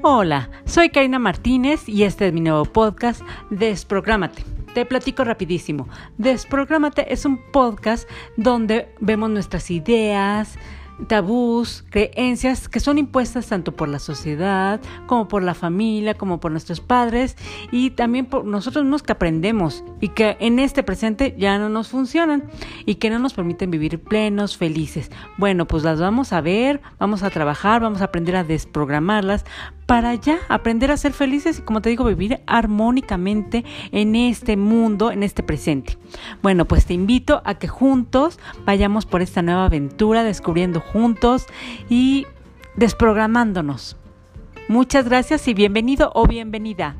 Hola, soy Karina Martínez y este es mi nuevo podcast Desprográmate. Te platico rapidísimo. Desprográmate es un podcast donde vemos nuestras ideas, tabús, creencias que son impuestas tanto por la sociedad como por la familia, como por nuestros padres y también por nosotros mismos que aprendemos y que en este presente ya no nos funcionan y que no nos permiten vivir plenos, felices. Bueno, pues las vamos a ver, vamos a trabajar, vamos a aprender a desprogramarlas para ya aprender a ser felices y como te digo, vivir armónicamente en este mundo, en este presente. Bueno, pues te invito a que juntos vayamos por esta nueva aventura, descubriendo juntos y desprogramándonos. Muchas gracias y bienvenido o bienvenida.